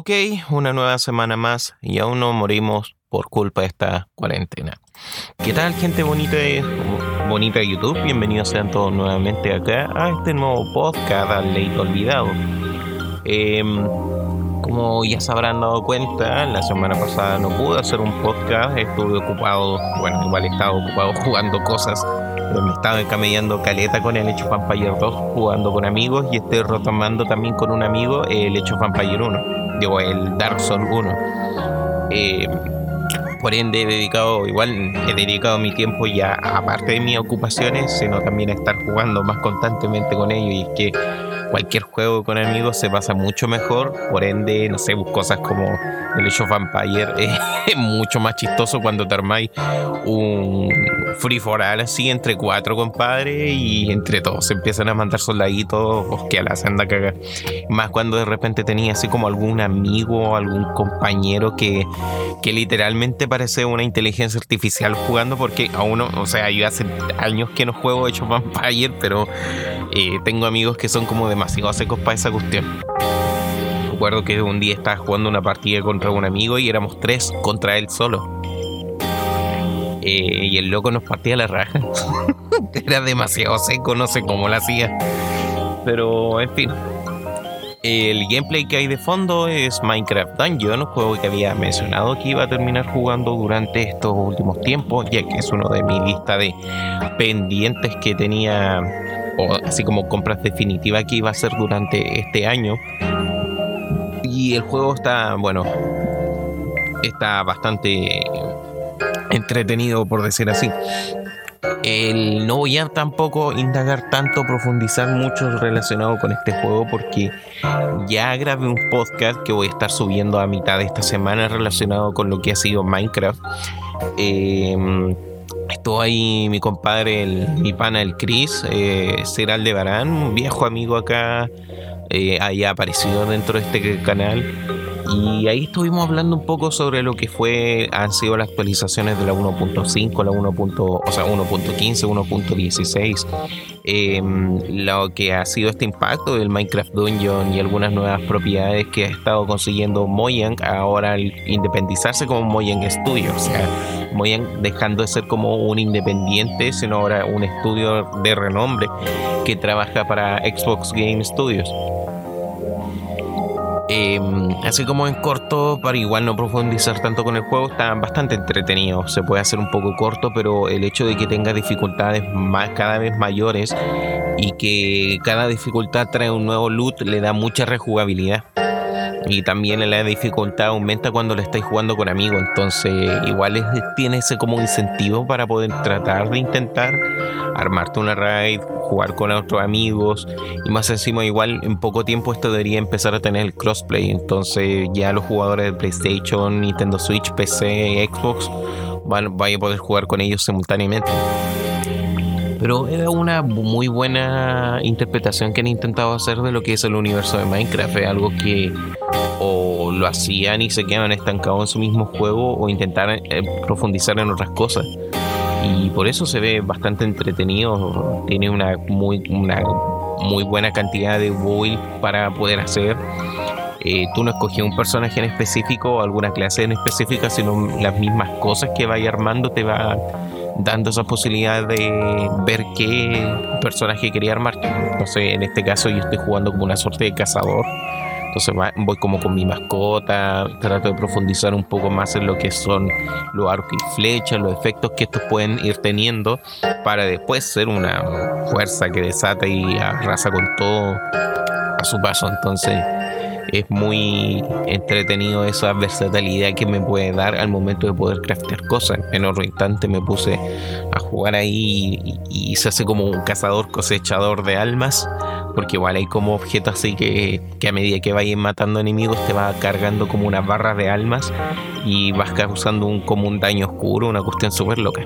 Ok, una nueva semana más y aún no morimos por culpa de esta cuarentena. ¿Qué tal gente bonita de, bonita YouTube? Bienvenidos sean todos nuevamente acá a este nuevo podcast al Leito Olvidado. Em, como ya se habrán dado cuenta, la semana pasada no pude hacer un podcast, estuve ocupado, bueno, igual estaba ocupado jugando cosas me estaba camellando caleta con el hecho Vampire 2 jugando con amigos y estoy retomando también con un amigo el hecho Vampire 1, digo el Dark Souls 1. Eh, por ende he dedicado, igual he dedicado mi tiempo ya, aparte de mis ocupaciones, sino también a estar jugando más constantemente con ellos y que cualquier juego con amigos se pasa mucho mejor, por ende, no sé, cosas como el Age of Vampire es mucho más chistoso cuando te armáis un free for all así entre cuatro compadres y entre todos se empiezan a mandar soldaditos que a la senda caga. Más cuando de repente tenía así como algún amigo, algún compañero que, que literalmente parece una inteligencia artificial jugando porque a uno, o sea, yo hace años que no juego Age of Vampire, pero tengo amigos que son como demasiado secos para esa cuestión. Recuerdo que un día estaba jugando una partida contra un amigo y éramos tres contra él solo. Eh, y el loco nos partía la raja. Era demasiado seco, no sé cómo lo hacía. Pero en fin. El gameplay que hay de fondo es Minecraft Dungeon, un juego que había mencionado que iba a terminar jugando durante estos últimos tiempos, ya que es uno de mi lista de pendientes que tenía o así como compras definitivas que iba a ser durante este año. Y el juego está, bueno, está bastante entretenido por decir así. El, no voy a tampoco indagar tanto, profundizar mucho relacionado con este juego porque ya grabé un podcast que voy a estar subiendo a mitad de esta semana relacionado con lo que ha sido Minecraft. Eh, Estuvo ahí mi compadre, el, mi pana, el Chris, eh, de Barán, un viejo amigo acá, eh, aparecido dentro de este canal. Y ahí estuvimos hablando un poco sobre lo que fue, han sido las actualizaciones de la 1.5, la 1. o sea, 1.15, 1.16, em, lo que ha sido este impacto del Minecraft Dungeon y algunas nuevas propiedades que ha estado consiguiendo Mojang ahora al independizarse como Mojang Studio. O sea, Mojang dejando de ser como un independiente, sino ahora un estudio de renombre que trabaja para Xbox Game Studios. Em, así como en corto, para igual no profundizar tanto con el juego, está bastante entretenido. Se puede hacer un poco corto, pero el hecho de que tenga dificultades más, cada vez mayores y que cada dificultad trae un nuevo loot le da mucha rejugabilidad. Y también la dificultad aumenta cuando le estáis jugando con amigos. Entonces, igual tiene ese como incentivo para poder tratar de intentar armarte una raid, jugar con otros amigos. Y más encima, igual en poco tiempo esto debería empezar a tener el crossplay. Entonces, ya los jugadores de PlayStation, Nintendo Switch, PC, Xbox van a poder jugar con ellos simultáneamente. Pero es una muy buena interpretación que han intentado hacer de lo que es el universo de Minecraft. Es algo que o lo hacían y se quedaban estancados en su mismo juego o intentaran eh, profundizar en otras cosas. Y por eso se ve bastante entretenido. Tiene una muy, una muy buena cantidad de build para poder hacer. Eh, tú no escogías un personaje en específico o alguna clase en específica, sino las mismas cosas que vaya armando te va dando esa posibilidad de ver qué personaje quería armar. Entonces, en este caso, yo estoy jugando como una suerte de cazador. Entonces voy como con mi mascota, trato de profundizar un poco más en lo que son los arcos y flechas, los efectos que estos pueden ir teniendo para después ser una fuerza que desata y arrasa con todo a su paso. Entonces es muy entretenido esa versatilidad que me puede dar al momento de poder craftear cosas. En otro instante me puse a jugar ahí y, se hace como un cazador cosechador de almas, porque igual hay como objetos así que, que a medida que vayan matando enemigos te va cargando como una barra de almas y vas causando un, como un daño oscuro, una cuestión súper loca.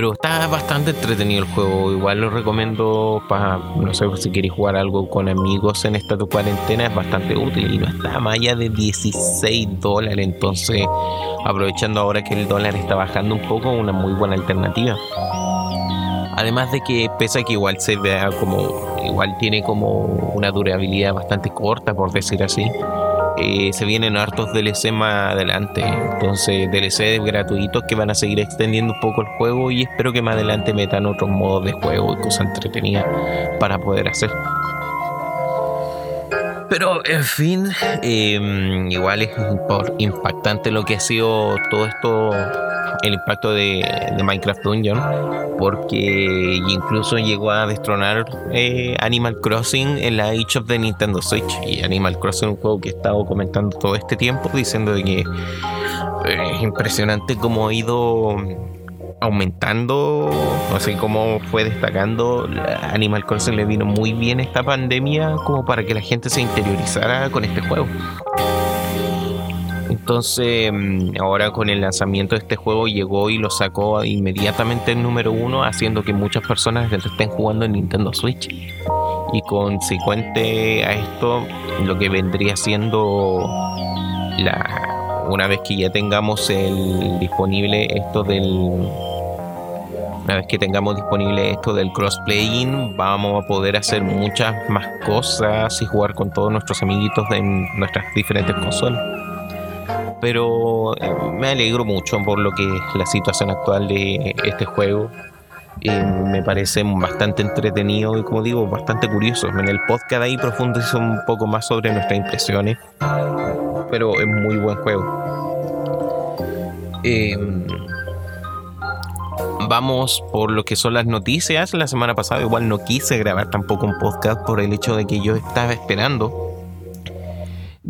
Pero está bastante entretenido el juego. Igual lo recomiendo para, no sé, si queréis jugar algo con amigos en esta cuarentena. Es bastante útil y no está más allá de 16 dólares. Entonces, aprovechando ahora que el dólar está bajando un poco, una muy buena alternativa. Además de que pese a que igual se vea como, igual tiene como una durabilidad bastante corta, por decir así, eh, se vienen hartos DLC más adelante. Entonces, DLC gratuitos que van a seguir extendiendo un poco el juego y espero que más adelante metan otros modos de juego y cosas entretenidas para poder hacer. Pero en fin, em, igual es impactante lo que ha sido todo esto, el impacto de, Minecraft Dungeon, porque incluso llegó a destronar eh, Animal Crossing en la of the Nintendo Switch. Y Animal Crossing es un juego que he estado comentando todo este tiempo, diciendo de que eh, es impresionante cómo ha ido aumentando, no sé cómo fue destacando, Animal Crossing le vino muy bien esta pandemia como para que la gente se interiorizara con este juego. Entonces, mm, ahora con el lanzamiento de este juego llegó y lo sacó inmediatamente el número uno, haciendo que muchas personas estén jugando en Nintendo Switch. Y consecuente a esto, lo que vendría siendo la, una vez que ya tengamos el disponible esto del una vez que tengamos disponible esto del crossplaying, vamos a poder hacer muchas más cosas y jugar con todos nuestros amiguitos de nuestras diferentes consolas. Pero eh, me alegro mucho por lo que es la situación actual de este juego. Eh, me parece bastante entretenido y como digo, bastante curioso. En el podcast ahí profundizo un poco más sobre nuestras impresiones. Pero es muy buen juego. Eh, vamos por lo que son las noticias. La semana pasada igual no quise grabar tampoco un podcast por el hecho de que yo estaba esperando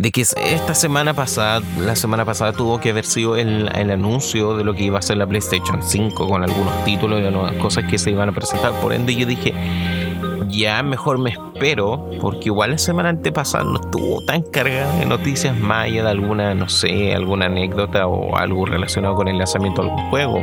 de que esta semana pasada, la semana pasada tuvo que haber sido el, el, anuncio de lo que iba a ser la PlayStation 5 con algunos títulos y algunas cosas que se iban a presentar. Por ende yo dije, ya mejor me espero, porque igual la semana antepasada no estuvo tan cargada de noticias más de alguna, no sé, alguna anécdota o algo relacionado con el lanzamiento de algún juego.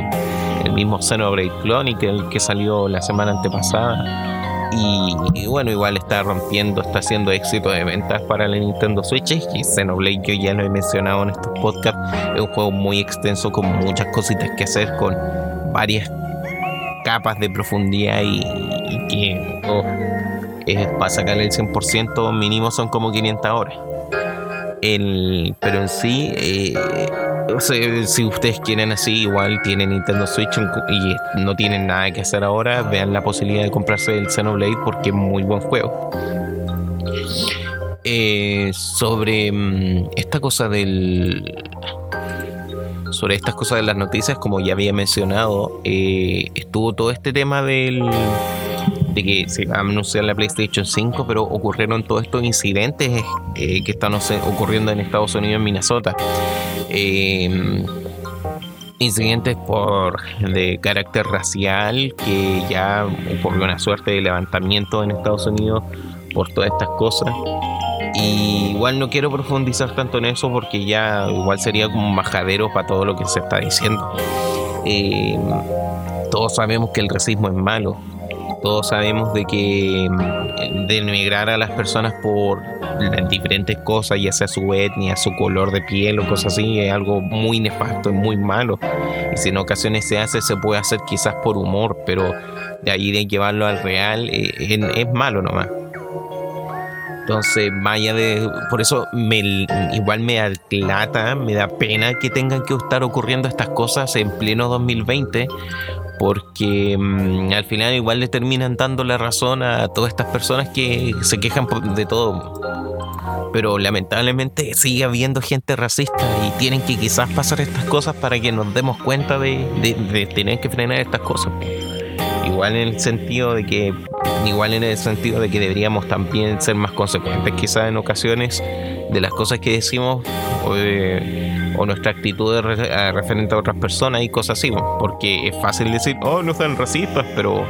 El mismo Xenoblade Chronicle que salió la semana antepasada. Y, bueno, igual está rompiendo, está haciendo éxito de ventas para la Nintendo Switch. Y Xenoblade, yo ya lo he mencionado en estos podcasts, es un juego muy extenso con muchas cositas que hacer, con varias capas de profundidad y, que oh, para sacarle el 100% mínimo son como 500 horas. El, pero en sí, eh, si ustedes quieren así, igual tienen Nintendo Switch y no tienen nada que hacer ahora, vean la posibilidad de comprarse el Xenoblade porque es muy buen juego. Eh, sobre mm, esta cosa del sobre estas cosas de las noticias, como ya había mencionado, eh, estuvo todo este tema del de que se va a anunciar la PlayStation 5, pero ocurrieron todos estos incidentes eh, que están ocurriendo en Estados Unidos, en Minnesota. Eh, incidentes por de carácter racial que ya ocurrió una suerte de levantamiento en Estados Unidos por todas estas cosas y igual no quiero profundizar tanto en eso porque ya igual sería como un majadero para todo lo que se está diciendo. Eh, todos sabemos que el racismo es malo. Todos sabemos de que mm, denigrar a las personas por diferentes cosas, ya sea su etnia, su color de piel o cosas así, es algo muy nefasto, es muy malo. Y si en ocasiones se hace, se puede hacer quizás por humor, pero de ahí de llevarlo al real eh, es malo nomás. Entonces, vaya de. Por eso me, igual me atlata, me da pena que tengan que estar ocurriendo estas cosas en pleno 2020, porque mm, al final igual le terminan dando la razón a todas estas personas que se quejan de todo. Pero lamentablemente sigue habiendo gente racista y tienen que quizás pasar estas cosas para que nos demos cuenta de, de tener que frenar estas cosas. Igual en el sentido de que igual en el sentido de que deberíamos también ser más consecuentes quizás en ocasiones de las cosas que decimos o, nuestra actitud referente a otras personas y cosas así, porque es fácil decir, oh, no sean racistas, pero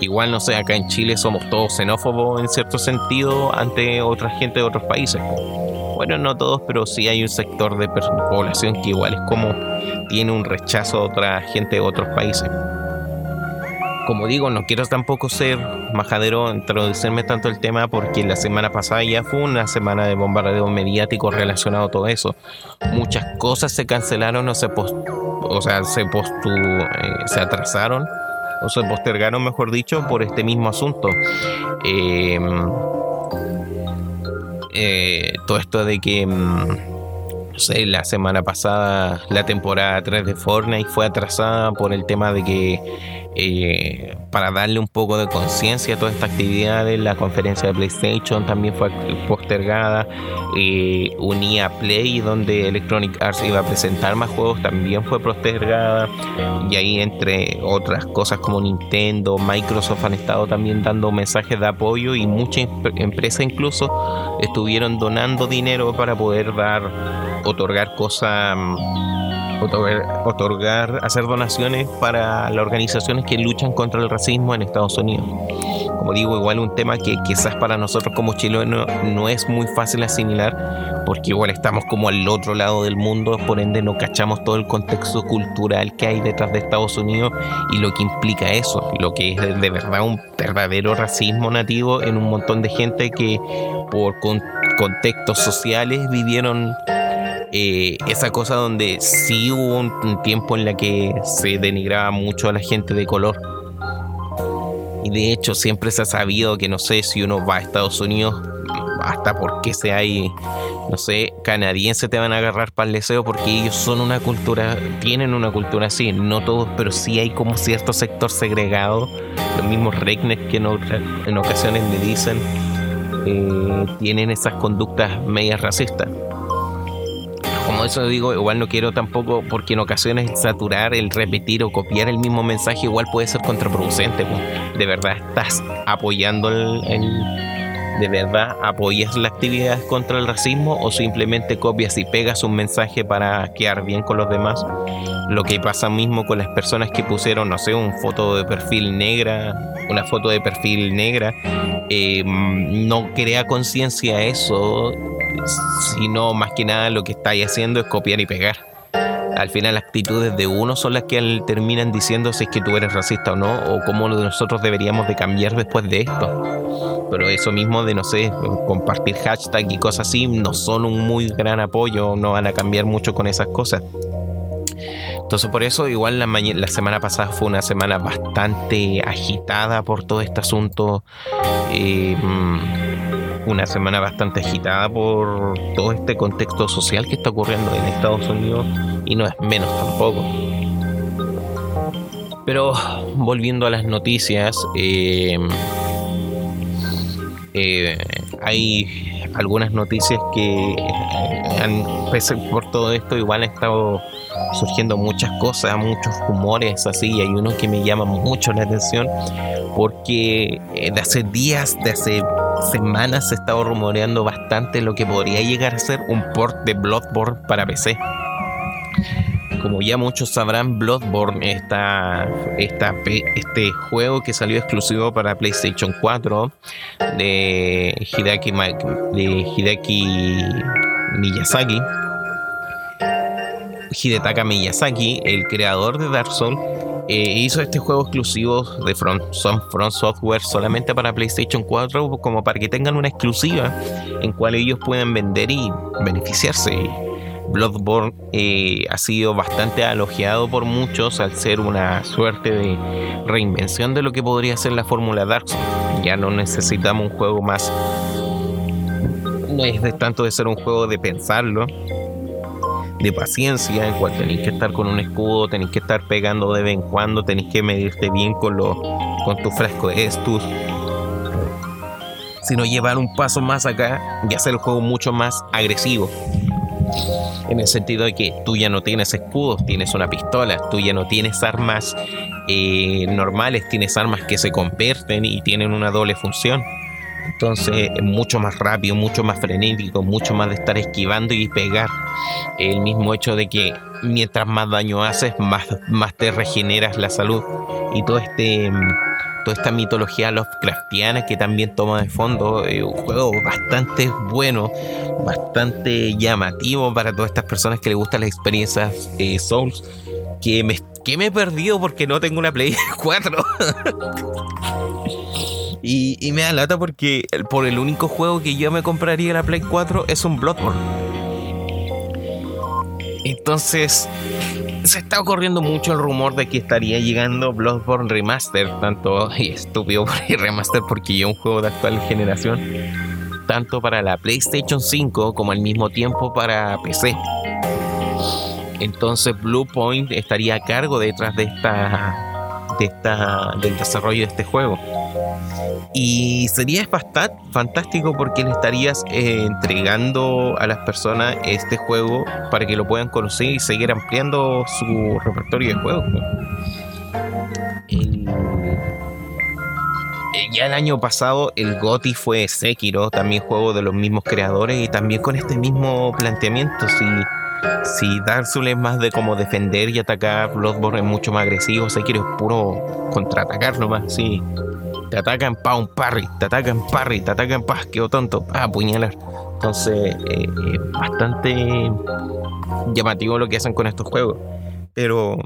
igual no sé, acá en Chile somos todos xenófobos en cierto sentido ante otra gente de otros países. Bueno, no todos, pero sí hay un sector de población que igual es como tiene un rechazo a otra gente de otros países como digo, no quiero tampoco ser majadero, introducirme tanto el tema porque la semana pasada ya fue una semana de bombardeo mediático relacionado a todo eso. Muchas cosas se cancelaron o se post, o sea, se postu, eh, se atrasaron o se postergaron, mejor dicho, por este mismo asunto. Em, eh, todo esto de que mm, no sé, la semana pasada la temporada 3 de Fortnite fue atrasada por el tema de que eh, para darle un poco de conciencia a toda esta actividad la conferencia de PlayStation también fue postergada eh, unía Play donde Electronic Arts iba a presentar más juegos también fue postergada y ahí entre otras cosas como Nintendo Microsoft han estado también dando mensajes de apoyo y muchas empresas incluso estuvieron donando dinero para poder dar otorgar cosas otorgar, hacer donaciones para las organizaciones que luchan contra el racismo en Estados Unidos. Como digo, igual un tema que quizás para nosotros como chilenos no es muy fácil asimilar, porque igual estamos como al otro lado del mundo, por ende no cachamos todo el contexto cultural que hay detrás de Estados Unidos y lo que implica eso, lo que es de verdad un verdadero racismo nativo en un montón de gente que por contextos sociales vivieron eh, esa cosa donde sí hubo un, tiempo en la que se denigraba mucho a la gente de color. Y de hecho siempre se ha sabido que no sé si uno va a Estados Unidos, hasta porque sea ahí, no sé, canadiense te van a agarrar para el deseo porque ellos son una cultura, tienen una cultura así, no todos, pero sí hay como cierto sector segregado, los mismos regnes que en, en ocasiones me dicen, eh, tienen esas conductas medias racistas como eso digo, igual no quiero tampoco, porque en ocasiones saturar, el repetir o copiar el mismo mensaje igual puede ser contraproducente. De verdad estás apoyando el, ¿De verdad apoyas la actividad contra el racismo o simplemente copias y pegas un mensaje para quedar bien con los demás? Lo que pasa mismo con las personas que pusieron, no sé, una foto de perfil negra, una foto de perfil negra, eh, no crea conciencia eso sino más que nada lo que estáis haciendo es copiar y pegar. Al final las actitudes de uno son las que terminan diciendo si es que tú eres racista o no, o cómo nosotros deberíamos de cambiar después de esto. Pero eso mismo de, no sé, compartir hashtag y cosas así, no son un muy gran apoyo, no van a cambiar mucho con esas cosas. Entonces por eso igual la, la, semana pasada fue una semana bastante agitada por todo este asunto. Eh, una semana bastante agitada por todo este contexto social que está ocurriendo en Estados Unidos y no es menos tampoco. Pero volviendo a las noticias, eh, eh, hay algunas noticias que han, pese por todo esto, igual han estado surgiendo muchas cosas, muchos rumores así, y hay uno que me llama mucho la atención porque eh, de hace días, de hace semanas se estaba rumoreando bastante lo que podría llegar a ser un port de Bloodborne para PC. Como ya muchos sabrán, Bloodborne está, está este juego que salió exclusivo para PlayStation 4 de Hideki, de Hideki Miyazaki. Hidetaka Miyazaki, el creador de Dark Souls, eh, hizo este juego exclusivo de Front, Software solamente para PlayStation 4 como para que tengan una exclusiva en cual ellos pueden vender y beneficiarse. Bloodborne eh, ha sido bastante elogiado por muchos al ser una suerte de reinvención de lo que podría ser la fórmula Dark Souls. Ya no necesitamos un juego más. No es de tanto de ser un juego de pensarlo, de paciencia, en cual tenéis que estar con un escudo, tenéis que estar pegando de vez en cuando, tenéis que medirte bien con, lo, con tu frasco de estus. Sino llevar un paso más acá y hacer el juego mucho más agresivo. En el sentido de que tú ya no tienes escudos, tienes una pistola, tú ya no tienes armas eh, normales, tienes armas que se convierten y tienen una doble función. Entonces es mucho más rápido, mucho más frenético, mucho más de estar esquivando y pegar. El mismo hecho de que mientras más daño haces, más, más te regeneras la salud. Y todo este toda esta mitología Lovecraftiana que también toma de fondo eh, un juego bastante bueno, bastante llamativo para todas estas personas que les gustan las experiencias eh, Souls, que me, que me he perdido porque no tengo una Play 4. Y, me da lata porque por el único juego que yo me compraría la Play 4 es un Bloodborne. Entonces, se está ocurriendo mucho el rumor de que estaría llegando Bloodborne Remaster, tanto y estúpido por remaster porque ya un juego de actual generación, tanto para la PlayStation 5 como al mismo tiempo para PC. Entonces Bluepoint estaría a cargo detrás de esta de esta, del desarrollo de este juego. Y sería fantástico porque le estarías eh, entregando a las personas este juego para que lo puedan conocer y seguir ampliando su repertorio de juegos. Eh, ya el año pasado el GOTI fue Sekiro, también juego de los mismos creadores y también con este mismo planteamiento. Si si Dark Souls es más de como defender y atacar, Bloodborne es mucho más agresivo, Sekiro es puro contraatacar nomás, sí. Te atacan pa un parry, te atacan parry, te atacan pa, quedó tonto, pa apuñalar. Entonces, eh, bastante llamativo lo que hacen con estos juegos. Pero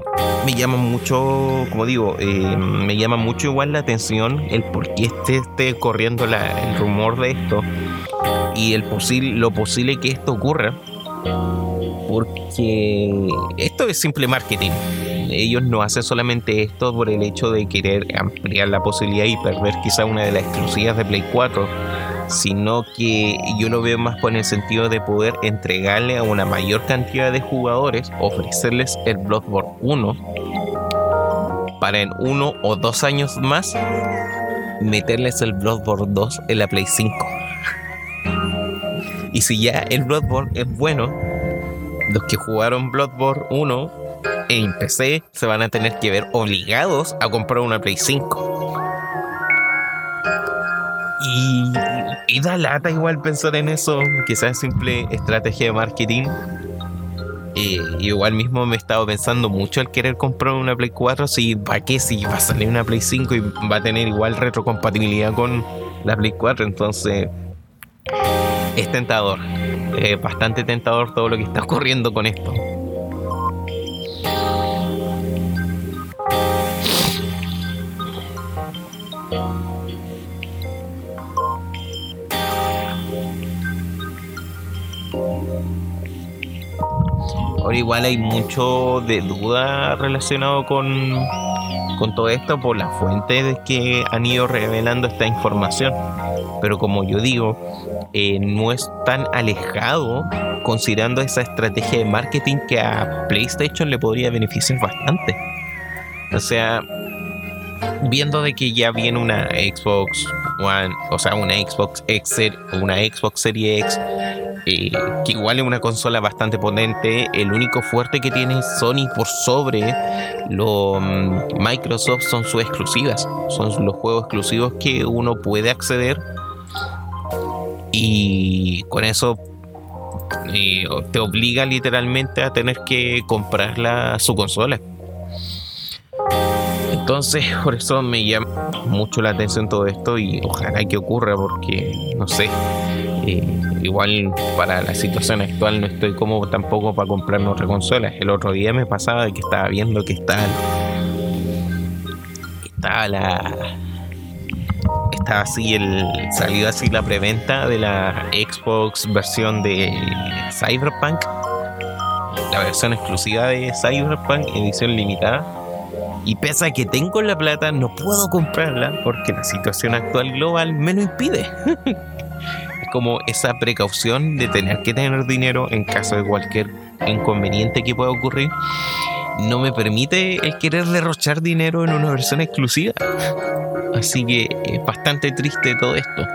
me llama mucho, como digo, eh, me llama mucho igual la atención el por qué esté, esté corriendo el rumor de esto y el posible, lo posible que esto ocurra porque esto es simple marketing. Ellos no hacen solamente esto por el hecho de querer ampliar la posibilidad y perder quizá una de las exclusivas de Play 4, sino que yo lo veo más por el sentido de poder entregarle a una mayor cantidad de jugadores, ofrecerles el Bloodborne 1 para en uno o dos años más meterles el Bloodborne 2 en la Play 5. Y si ya el Bloodborne es bueno, los que jugaron Bloodborne 1 en PC se van a tener que ver obligados a comprar una Play 5. Y, da lata igual pensar en eso, quizás simple estrategia de marketing. Y igual mismo me he estado pensando mucho al querer comprar una Play 4, si para qué, si va a salir una Play 5 y va a tener igual retrocompatibilidad con la Play 4, entonces es tentador. Bastante tentador todo lo que está ocurriendo con esto. Ahora igual hay mucho de duda relacionado con, con todo esto por las fuentes que han ido revelando esta información. Pero como yo digo, eh, no es tan alejado considerando esa estrategia de marketing que a PlayStation le podría beneficiar bastante. O sea, viendo de que ya viene una Xbox One, o sea, una Xbox X, una Xbox Series X, eh, que igual es una consola bastante potente, el único fuerte que tiene Sony por sobre lo mm, Microsoft son sus exclusivas, son los juegos exclusivos que uno puede acceder. Y con eso eh, te obliga literalmente a tener que comprar su consola. Entonces, por eso me llama mucho la atención todo esto y ojalá que ocurra porque, no sé, eh, igual para la situación actual no estoy como tampoco para comprar otra consola. El otro día me pasaba de que estaba viendo que está, está la estaba así el salió así la preventa de la Xbox versión de Cyberpunk. La versión exclusiva de Cyberpunk edición limitada. Y pese a que tengo la plata no puedo comprarla porque la situación actual global me lo impide como esa precaución de tener que tener dinero en caso de cualquier inconveniente que pueda ocurrir no me permite el querer derrochar dinero en una versión exclusiva Así que es bastante triste todo esto.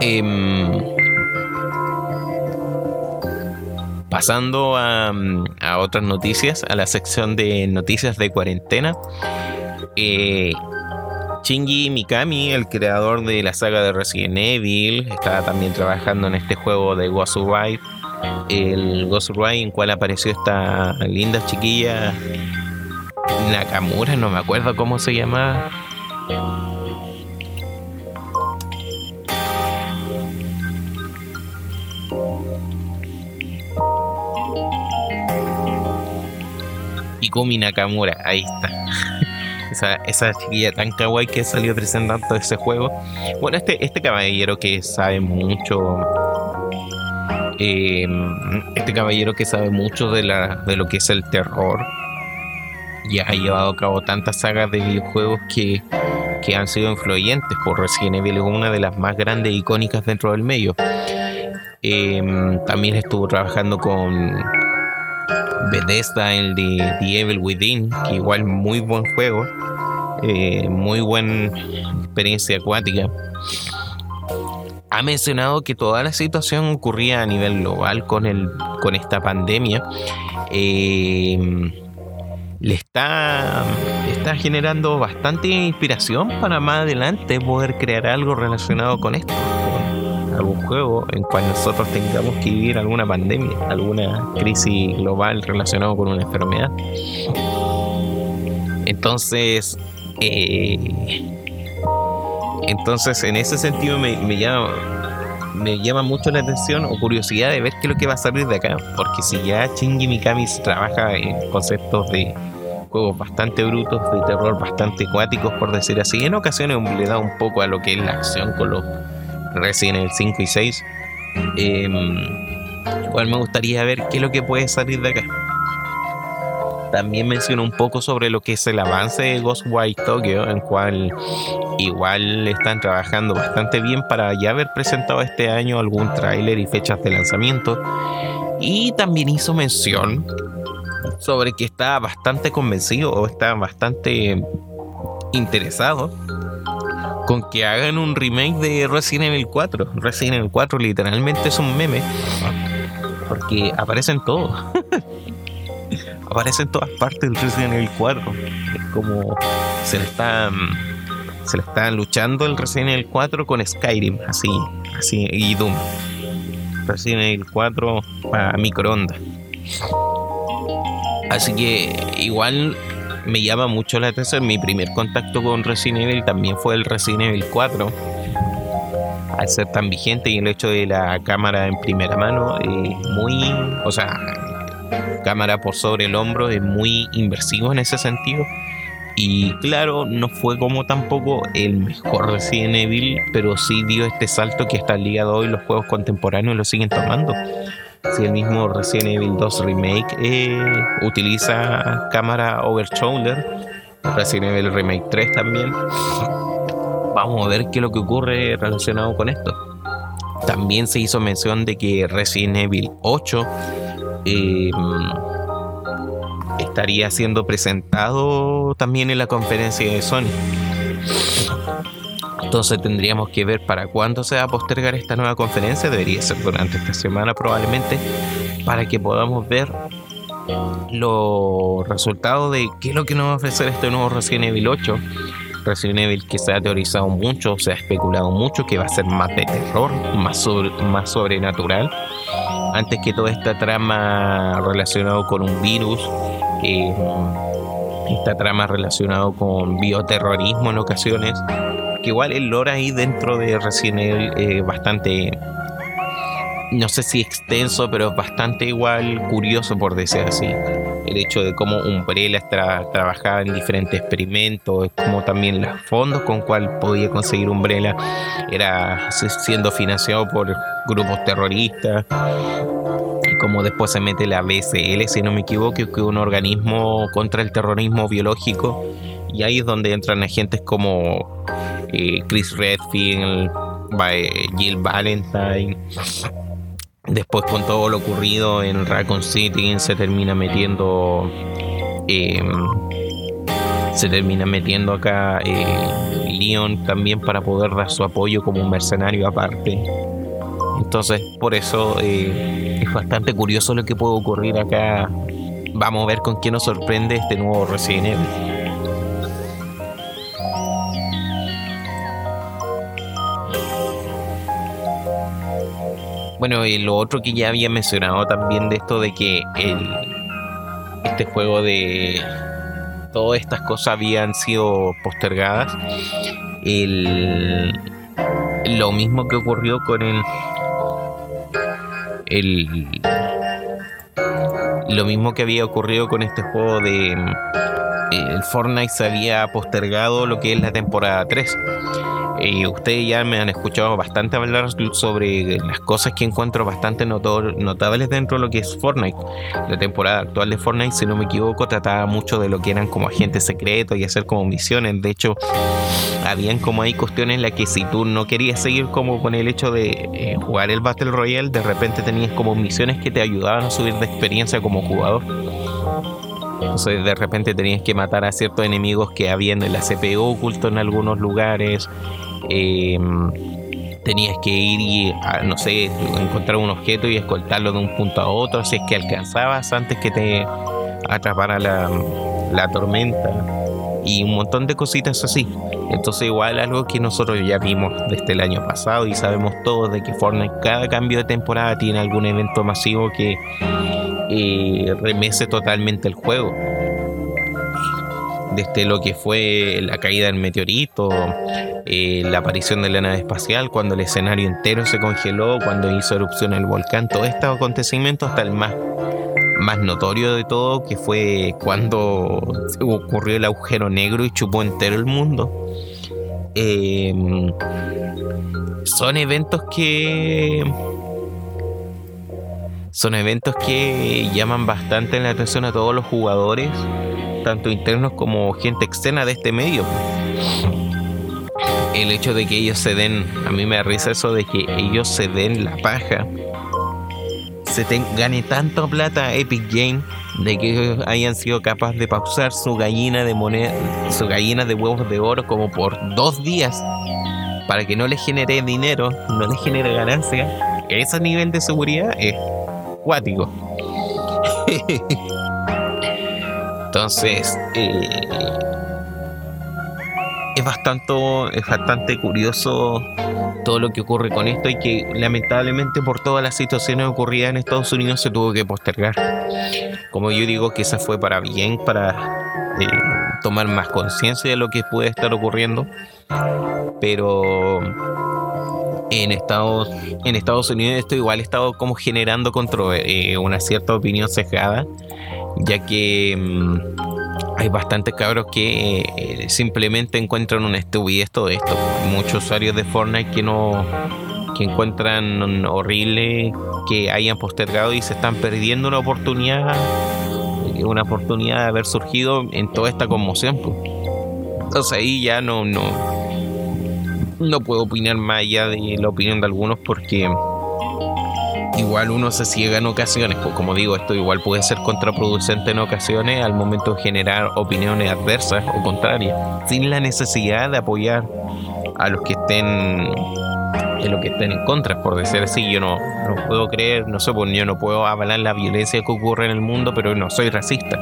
Em, pasando a, otras noticias, a la sección de noticias de cuarentena. Eh, Shinji Mikami, el creador de la saga de Resident Evil, estaba también trabajando en este juego de Ghost Survive. El Ghost Survive en cual apareció esta linda chiquilla Nakamura, no me acuerdo cómo se llama. Ikumi Nakamura, ahí está. Esa, esa chiquilla tan kawaii que salió presentando ese juego. Bueno, este, este caballero que sabe mucho Eh, este caballero que sabe mucho de, la, de lo que es el terror y ha llevado a cabo tantas sagas de videojuegos que, que han sido influyentes por Resident Evil, es una de las más grandes e icónicas dentro del medio. Em, también estuvo trabajando con Bethesda, el de The Evil Within, que igual muy buen juego, eh, muy buena experiencia acuática. Ha mencionado que toda la situación ocurría a nivel global con, el, con esta pandemia. Em, le está, está generando bastante inspiración para más adelante poder crear algo relacionado con esto algún juego en cual nosotros tengamos que vivir alguna pandemia, alguna crisis global relacionada con una enfermedad. Entonces, eh, entonces en ese sentido me, me, llama me llama mucho la atención o curiosidad de ver qué es lo que va a salir de acá, porque si ya Shinji Mikami trabaja en conceptos de juegos bastante brutos, de terror bastante acuáticos, por decir así, en ocasiones le da un poco a lo que es la acción con los Resident Evil 5 y 6. Em, igual me gustaría ver qué es lo que puede salir de acá. También menciono un poco sobre lo que es el avance de Ghostwire Tokyo, en cual igual están trabajando bastante bien para ya haber presentado este año algún tráiler y fechas de lanzamiento. Y también hizo mención sobre que está bastante convencido o está bastante interesado con que hagan un remake de Resident Evil 4. Resident Evil 4 literalmente es un meme. Porque aparecen todos. aparecen todas partes del Resident Evil 4. Es como se le están se le están luchando el Resident Evil 4 con Skyrim, así, así y Doom. Resident Evil 4 para microondas. Así que igual me llama mucho la atención. Mi primer contacto con Resident Evil también fue el Resident Evil 4. Al ser tan vigente y el hecho de la cámara en primera mano, es muy. O sea, cámara por sobre el hombro, es muy inversivo en ese sentido. Y claro, no fue como tampoco el mejor Resident Evil, pero sí dio este salto que hasta el día de hoy los juegos contemporáneos lo siguen tomando si el mismo Resident Evil 2 Remake eh, utiliza cámara over shoulder, Resident Evil Remake 3 también. Vamos a ver qué es lo que ocurre relacionado con esto. También se hizo mención de que Resident Evil 8 em, estaría siendo presentado también en la conferencia de Sony. Entonces tendríamos que ver para cuándo se va a postergar esta nueva conferencia. Debería ser durante esta semana probablemente para que podamos ver los resultados de qué es lo que nos va a ofrecer este nuevo Resident Evil 8. Resident Evil que se ha teorizado mucho, se ha especulado mucho que va a ser más de terror, más, sobrenatural. Antes que toda esta trama relacionada con un virus, eh, esta trama relacionada con bioterrorismo en ocasiones, que igual el lore ahí dentro de Resident Evil es bastante no sé si extenso, pero bastante igual curioso por decir así. El hecho de cómo Umbrella trabajaba en diferentes experimentos, como también los fondos con cual podía conseguir Umbrella era siendo financiado por grupos terroristas. Y como después se mete la BCL, si no me equivoco, que es un organismo contra el terrorismo biológico. Y ahí es donde entran agentes como Chris Redfield, Jill Valentine. Después con todo lo ocurrido en Raccoon City se termina metiendo em, se termina metiendo acá eh, Leon también para poder dar su apoyo como un mercenario aparte. Entonces por eso eh, es bastante curioso lo que puede ocurrir acá. Vamos a ver con quién nos sorprende este nuevo Resident Evil. Bueno, y lo otro que ya había mencionado también de esto de que el, este juego de todas estas cosas habían sido postergadas. El, lo mismo que ocurrió con el, el lo mismo que había ocurrido con este juego de el Fortnite se había postergado lo que es la temporada 3 eh, ustedes ya me han escuchado bastante hablar sobre las cosas que encuentro bastante notables dentro de lo que es Fortnite. La temporada actual de Fortnite, si no me equivoco, trataba mucho de lo que eran como agentes secretos y hacer como misiones. De hecho, habían como hay cuestiones en las que si tú no querías seguir como con el hecho de eh, jugar el Battle Royale, de repente tenías como misiones que te ayudaban a subir de experiencia como jugador. Entonces de repente tenías que matar a ciertos enemigos que habían en la CPU oculto en algunos lugares. Em, tenías que ir y, no sé, encontrar un objeto y escoltarlo de un punto a otro, si es que alcanzabas antes que te atrapara la, la tormenta y un montón de cositas así. Entonces igual algo que nosotros ya vimos desde el año pasado y sabemos todos de que Fortnite cada cambio de temporada tiene algún evento masivo que eh, remece totalmente el juego. Desde lo que fue la caída del meteorito, eh, la aparición de la nave espacial, cuando el escenario entero se congeló, cuando hizo erupción el volcán, todo este acontecimiento hasta el más más notorio de todo, que fue cuando ocurrió el agujero negro y chupó entero el mundo. Em, son eventos que son eventos que llaman bastante la atención a todos los jugadores, tanto internos como gente externa de este medio. El hecho de que ellos se den, a mí me da eso de que ellos se den la paja, se gane tanto plata Epic Game de que hayan sido capaces de pausar su gallina de moneda, su gallina de huevos de oro como por dos días para que no les genere dinero, no les genere ganancia. Ese nivel de seguridad es Entonces, eh, es, bastante, es bastante curioso todo lo que ocurre con esto y que lamentablemente por todas las situaciones ocurridas en Estados Unidos se tuvo que postergar. Como yo digo que esa fue para bien, para eh, tomar más conciencia de lo que puede estar ocurriendo, pero en Estados, en Estados Unidos esto igual ha estado como generando eh, una cierta opinión sesgada, ya que mm, hay bastantes cabros que eh, simplemente encuentran una estupidez todo esto. Muchos usuarios de Fortnite que no que encuentran horrible que hayan postergado y se están perdiendo una oportunidad una oportunidad de haber surgido en toda esta conmoción. Entonces ahí ya no, no, no puedo opinar más allá de la opinión de algunos porque igual uno se ciega en ocasiones, pues como digo, esto igual puede ser contraproducente en ocasiones al momento de generar opiniones adversas o contrarias, sin la necesidad de apoyar a los que estén lo que estén en contra, por decir así, yo no, no puedo creer, no sé, pues yo no puedo avalar la violencia que ocurre en el mundo, pero no soy racista.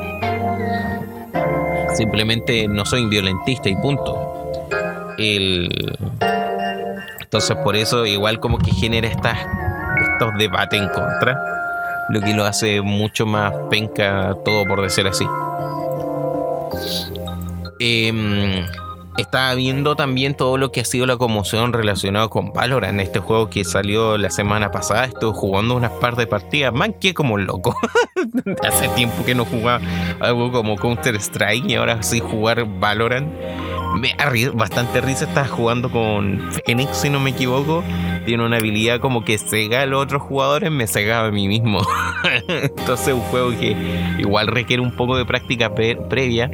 Simplemente no soy violentista y punto. Entonces por eso igual como que genera estas, estos debates en contra, lo que lo hace mucho más penca todo por decir así. Eh, estaba viendo también todo lo que ha sido la conmoción relacionada con Valorant, este juego que salió la semana pasada. Estuve jugando unas par de partidas, man, que como loco. Hace tiempo que no jugaba algo como Counter Strike y ahora sí jugar Valorant me bastante risa. Estaba jugando con Phoenix, si no me equivoco. Tiene una habilidad como que cega a los otros jugadores, me cegaba a mí mismo. Entonces, es un juego que igual requiere un poco de práctica previa.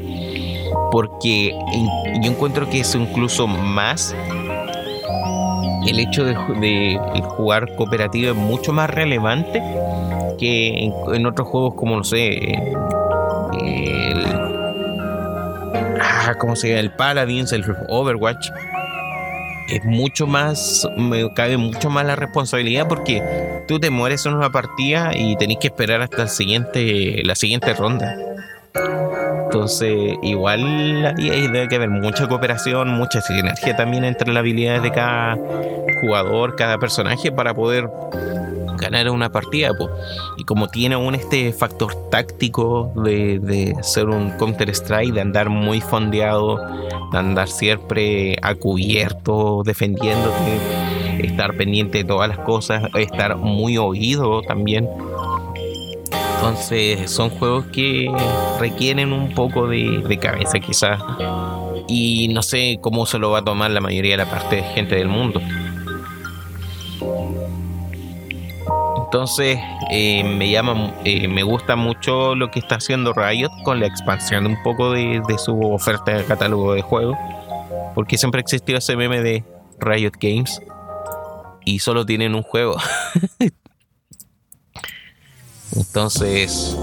Porque yo encuentro que es incluso más el hecho de, jugar cooperativo es mucho más relevante que en, otros juegos como no sé el, Ah, ¿cómo se llama? El Paladins, el Overwatch. Es mucho más, me cabe mucho más la responsabilidad porque tú te mueres en una partida y tenés que esperar hasta el siguiente, la siguiente ronda. Entonces, igual ahí debe que haber mucha cooperación, mucha sinergia también entre las habilidades de cada jugador, cada personaje para poder ganar una partida. Y como tiene aún este factor táctico de, ser un Counter-Strike, de andar muy fondeado, de andar siempre a cubierto, defendiéndote, estar pendiente de todas las cosas, estar muy oído también. Entonces son juegos que requieren un poco de, de cabeza quizás y no sé cómo se lo va a tomar la mayoría de la parte de gente del mundo. Entonces eh, me llama, eh, me gusta mucho lo que está haciendo Riot con la expansión un poco de, de su oferta de catálogo de juegos, porque siempre existió ese meme de Riot Games y solo tienen un juego. Entonces,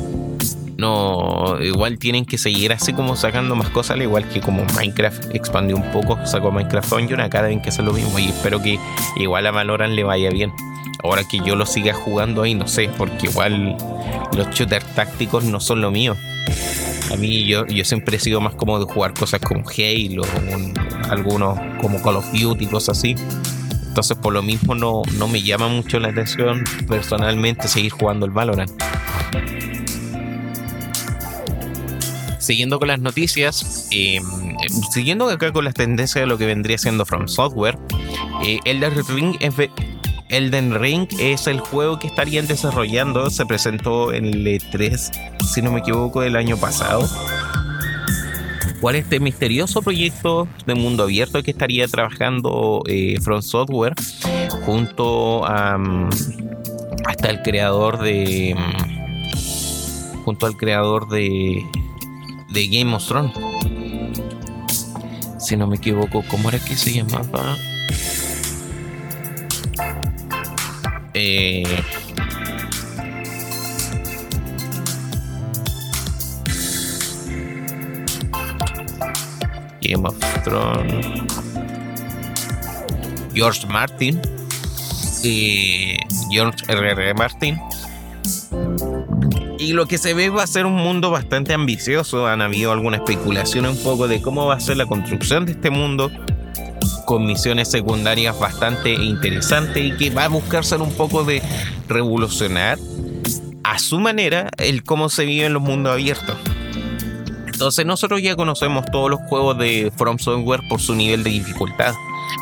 no, igual tienen que seguir así como sacando más cosas, al igual que como Minecraft expandió un poco, sacó Minecraft Dungeon, acá deben que hacer lo mismo y espero que igual a Valorant le vaya bien. Ahora que yo lo siga jugando ahí, no sé, porque igual los shooters tácticos no son lo mío. A mí yo, yo siempre he sido más cómodo de jugar cosas como Halo, algunos como Call of Duty, cosas así. Entonces por lo mismo no, no me llama mucho la atención personalmente seguir jugando el Valorant. Siguiendo con las noticias, eh, siguiendo acá con las tendencias de lo que vendría siendo From Software, eh, Elden Ring es Elden Ring es el juego que estarían desarrollando. Se presentó en el E3, si no me equivoco, del año pasado. ¿Cuál es este misterioso proyecto de mundo abierto que estaría trabajando eh, From Software junto a mm, hasta el creador de mm, junto al creador de de Game of Thrones si no me equivoco cómo era que se llamaba Eh, Game of Thrones. George Martin. Y George R.R. Martin. Y lo que se ve va a ser un mundo bastante ambicioso. Han habido alguna especulación un poco de cómo va a ser la construcción de este mundo con misiones secundarias bastante interesantes y que va a buscar ser un poco de revolucionar a su manera el cómo se vive en los mundos abiertos. Entonces nosotros ya conocemos todos los juegos de From Software por su nivel de dificultad,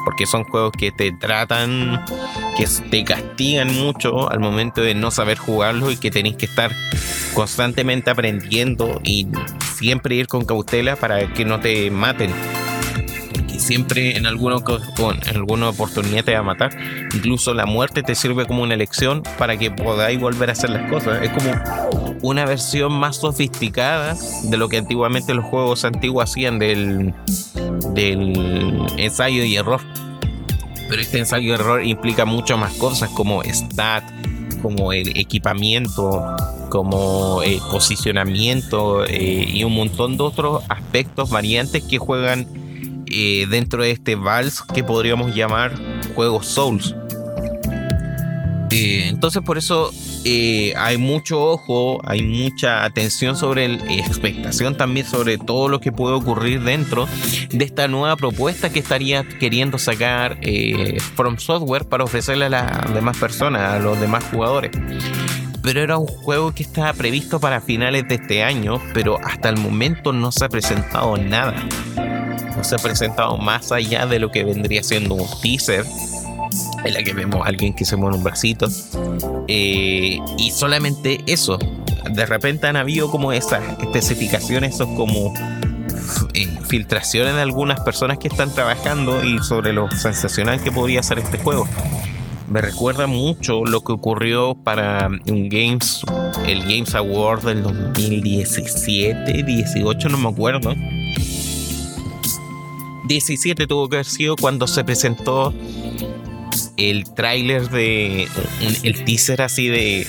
porque son juegos que te tratan, que te castigan mucho al momento de no saber jugarlo y que tenéis que estar constantemente aprendiendo y siempre ir con cautela para que no te maten siempre en alguna, en alguna oportunidad te va a matar. Incluso la muerte te sirve como una elección para que podáis volver a hacer las cosas. Es como una versión más sofisticada de lo que antiguamente los juegos antiguos hacían del, ensayo y error. Pero este ensayo y error implica mucho más cosas como stat, como el equipamiento, como el posicionamiento eh, y un montón de otros aspectos variantes que juegan eh, dentro de este vals que podríamos llamar juegos Souls. Eh, entonces por eso eh, hay mucho ojo, hay mucha atención sobre el, expectación también sobre todo lo que puede ocurrir dentro de esta nueva propuesta que estaría queriendo sacar From Software para ofrecerle a las demás personas, a los demás jugadores. Pero era un juego que estaba previsto para finales de este año, pero hasta el momento no se ha presentado nada. No se ha presentado más allá de lo que vendría siendo un teaser en la que vemos a alguien que se mueve un bracito. Eh, y solamente eso. De repente han habido como esas especificaciones esos como eh, filtraciones de algunas personas que están trabajando y sobre lo sensacional que podría ser este juego. Me recuerda mucho lo que ocurrió para un Games el Games Award del 2017 18 no me acuerdo. 17 tuvo que haber sido cuando se presentó el tráiler de el teaser así de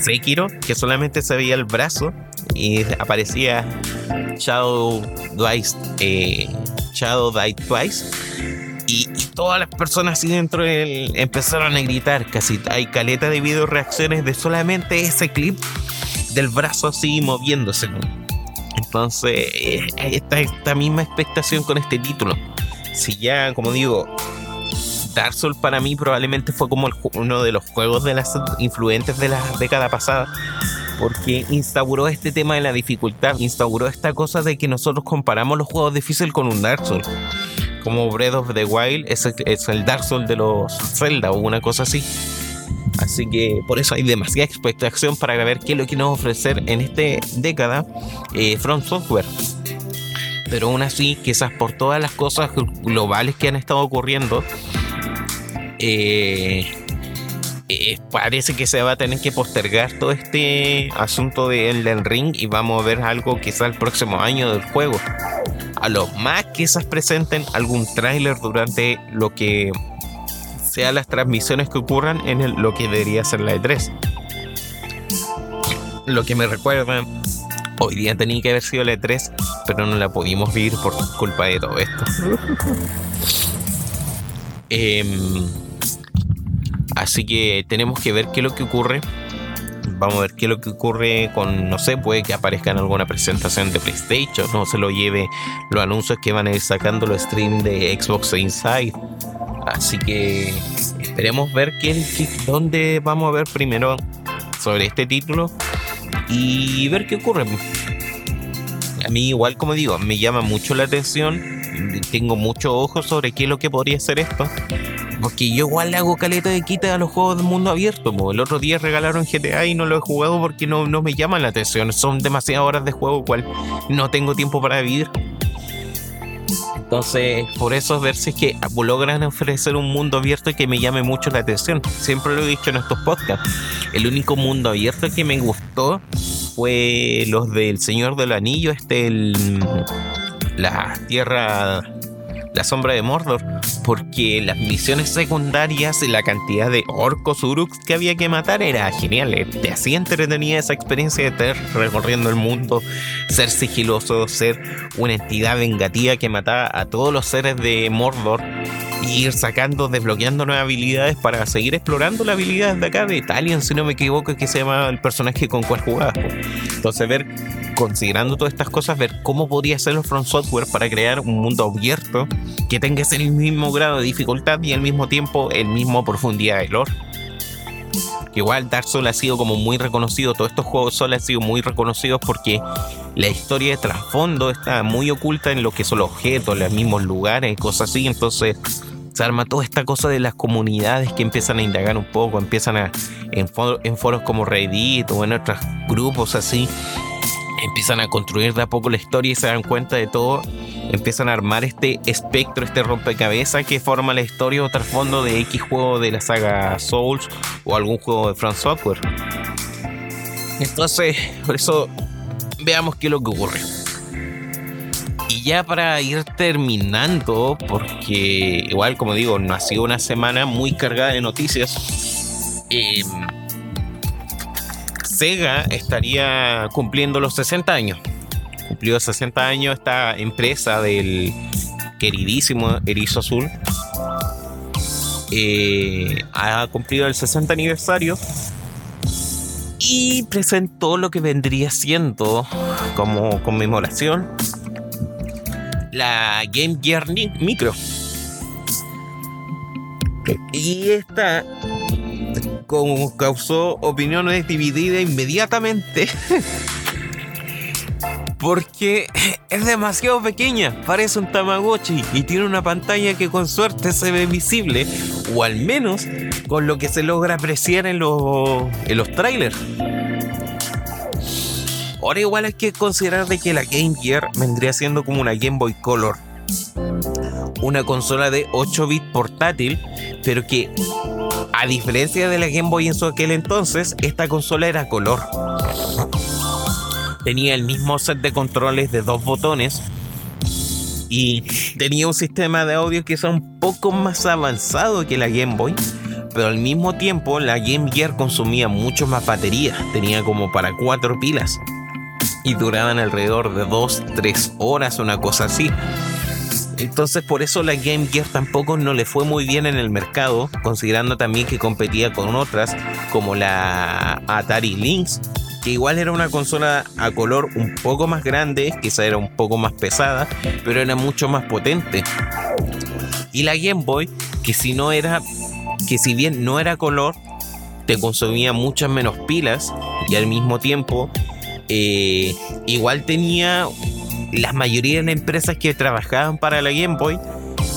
Sekiro que solamente se veía el brazo y aparecía Shadow Twice eh, Shadow Die Twice y, todas las personas así dentro empezaron a gritar casi hay caleta de video reacciones de solamente ese clip del brazo así moviéndose entonces, eh, está esta misma expectación con este título. Si ya, como digo, Dark Souls para mí probablemente fue como uno de los juegos de las influentes de la década pasada, porque instauró este tema de la dificultad, instauró esta cosa de que nosotros comparamos los juegos difíciles con un Dark Souls. Como Breath of the Wild es el, Dark Souls de los Zelda o una cosa así. Así que por eso hay demasiada expectación para ver qué es lo que nos ofrecer en esta década eh, From Software. Pero aún así, quizás por todas las cosas globales que han estado ocurriendo, eh, eh, parece que se va a tener que postergar todo este asunto de Elden Ring y vamos a ver algo quizás el próximo año del juego. A lo más quizás presenten algún tráiler durante lo que sea las transmisiones que ocurran en lo que debería ser la E3. Lo que me recuerda, hoy día tenía que haber sido la E3, pero no la pudimos vivir por culpa de todo esto. Em, así que tenemos que ver qué es lo que ocurre. Vamos a ver qué es lo que ocurre con, no sé, puede que aparezca en alguna presentación de PlayStation, no se lo lleve los anuncios que van a ir sacando los streams de Xbox Inside. Así que esperemos ver qué, dónde vamos a ver primero sobre este título y ver qué ocurre. A mí igual como digo, me llama mucho la atención, tengo mucho ojo sobre qué es lo que podría ser esto. Porque yo igual le hago caleta de quita a los juegos de mundo abierto. El otro día regalaron GTA y no lo he jugado porque no, no me llama la atención. Son demasiadas horas de juego, cual no tengo tiempo para vivir. Entonces, por eso ver si es que logran ofrecer un mundo abierto que me llame mucho la atención. Siempre lo he dicho en estos podcasts. El único mundo abierto que me gustó fue los del Señor del Anillo, este, el, la tierra la sombra de Mordor, porque las misiones secundarias y la cantidad de orcos uruks que había que matar era genial. Te hacía entretenida esa experiencia de estar recorriendo el mundo, ser sigiloso, ser una entidad vengativa que mataba a todos los seres de Mordor ir sacando, desbloqueando nuevas habilidades para seguir explorando la habilidad de acá de Talion, si no me equivoco, que se llama el personaje con cual jugaba. Entonces, ver, considerando todas estas cosas, ver cómo podría ser los From Software para crear un mundo abierto que tenga ese mismo grado de dificultad y al mismo tiempo el mismo profundidad de lore. Igual Dark Souls ha sido como muy reconocido, todos estos juegos solo han sido muy reconocidos porque la historia de trasfondo está muy oculta en lo que son los objetos, los mismos lugares, cosas así. Entonces, se arma toda esta cosa de las comunidades que empiezan a indagar un poco, empiezan a, en, foros como Reddit o en otros grupos así, empiezan a construir de a poco la historia y se dan cuenta de todo, empiezan a armar este espectro, este rompecabezas que forma la historia o trasfondo de X juego de la saga Souls o algún juego de France Software. Entonces, por eso veamos qué es lo que ocurre. Y ya para ir terminando, porque igual como digo, no ha sido una semana muy cargada de noticias. Em, Sega estaría cumpliendo los 60 años. Cumplió 60 años esta empresa del queridísimo Erizo Azul. Eh, ha cumplido el 60 aniversario y presentó lo que vendría siendo como conmemoración la Game Gear Micro. Y esta causó opiniones divididas inmediatamente. Porque es demasiado pequeña, parece un Tamagotchi y tiene una pantalla que con suerte se ve visible, o al menos con lo que se logra apreciar en los, en los trailers. Ahora igual hay que considerar de que la Game Gear vendría siendo como una Game Boy Color. Una consola de 8 bits portátil, pero que a diferencia de la Game Boy en su aquel entonces, esta consola era color. Tenía el mismo set de controles de dos botones y tenía un sistema de audio que es un poco más avanzado que la Game Boy, pero al mismo tiempo la Game Gear consumía mucho más batería, tenía como para cuatro pilas y duraban alrededor de 2-3 horas, una cosa así. Entonces por eso la Game Gear tampoco no le fue muy bien en el mercado, considerando también que competía con otras como la Atari Lynx, que igual era una consola a color un poco más grande, quizá era un poco más pesada, pero era mucho más potente. Y la Game Boy, que si no era, que si bien no era color, te consumía muchas menos pilas y al mismo tiempo eh, igual tenía la mayoría de las empresas que trabajaban para la Game Boy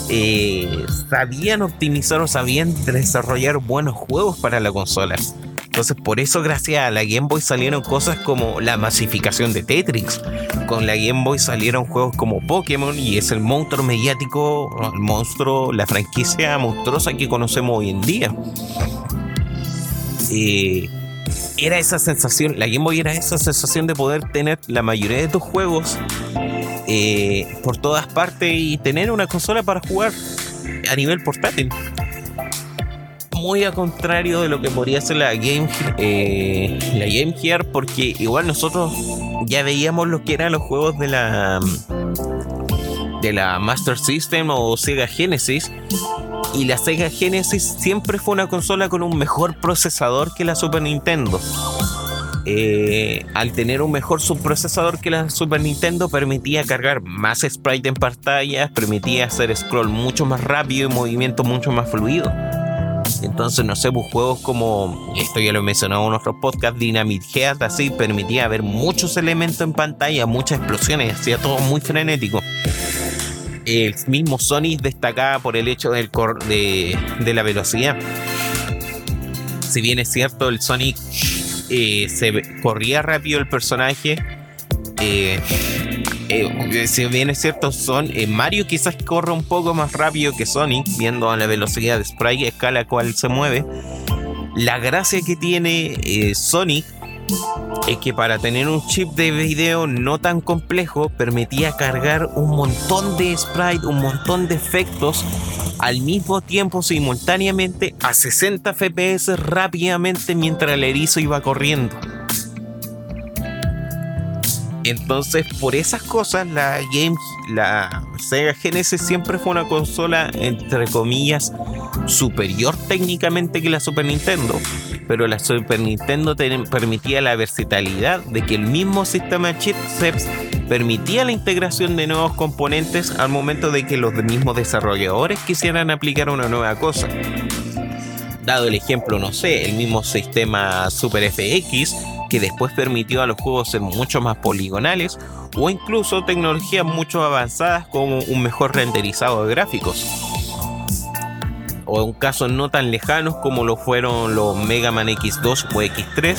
eh, sabían optimizar o sabían desarrollar buenos juegos para la consola. Entonces, por eso, gracias a la Game Boy salieron cosas como la masificación de Tetris. Con la Game Boy salieron juegos como Pokémon y es el monstruo mediático, el monstruo, la franquicia monstruosa que conocemos hoy en día. Eh, era esa sensación, la Game Boy era esa sensación de poder tener la mayoría de tus juegos eh, por todas partes y tener una consola para jugar a nivel portátil. Muy a contrario de lo que podría ser la Game, eh, la Game Gear, porque igual nosotros ya veíamos lo que eran los juegos de la de la Master System o Sega Genesis y la Sega Genesis siempre fue una consola con un mejor procesador que la Super Nintendo. Eh, al tener un mejor subprocesador que la Super Nintendo permitía cargar más sprite en pantalla, permitía hacer scroll mucho más rápido y movimiento mucho más fluido. Entonces, no sé, pues juegos como, esto ya lo he mencionado en otros podcasts, Dynamite Head, así, permitía ver muchos elementos en pantalla, muchas explosiones, hacía todo muy frenético el mismo Sonic destacaba por el hecho del de, de, la velocidad. Si bien es cierto, el Sonic eh, se corría rápido el personaje. Eh, eh, si bien es cierto, son, Mario quizás corre un poco más rápido que Sonic, viendo la velocidad de sprite escala a cual se mueve. La gracia que tiene Sonic es que para tener un chip de video no tan complejo permitía cargar un montón de sprites, un montón de efectos al mismo tiempo simultáneamente a 60 fps rápidamente mientras el erizo iba corriendo. Entonces, por esas cosas, la Game, la Sega Genesis siempre fue una consola, entre comillas, superior técnicamente que la Super Nintendo. Pero la Super Nintendo permitía la versatilidad de que el mismo sistema chipsets permitía la integración de nuevos componentes al momento de que los mismos desarrolladores quisieran aplicar una nueva cosa. Dado el ejemplo, no sé, el mismo sistema Super FX que después permitió a los juegos ser mucho más poligonales o incluso tecnologías mucho avanzadas como un mejor renderizado de gráficos. O en casos no tan lejanos como lo fueron los Mega Man X2 o X3,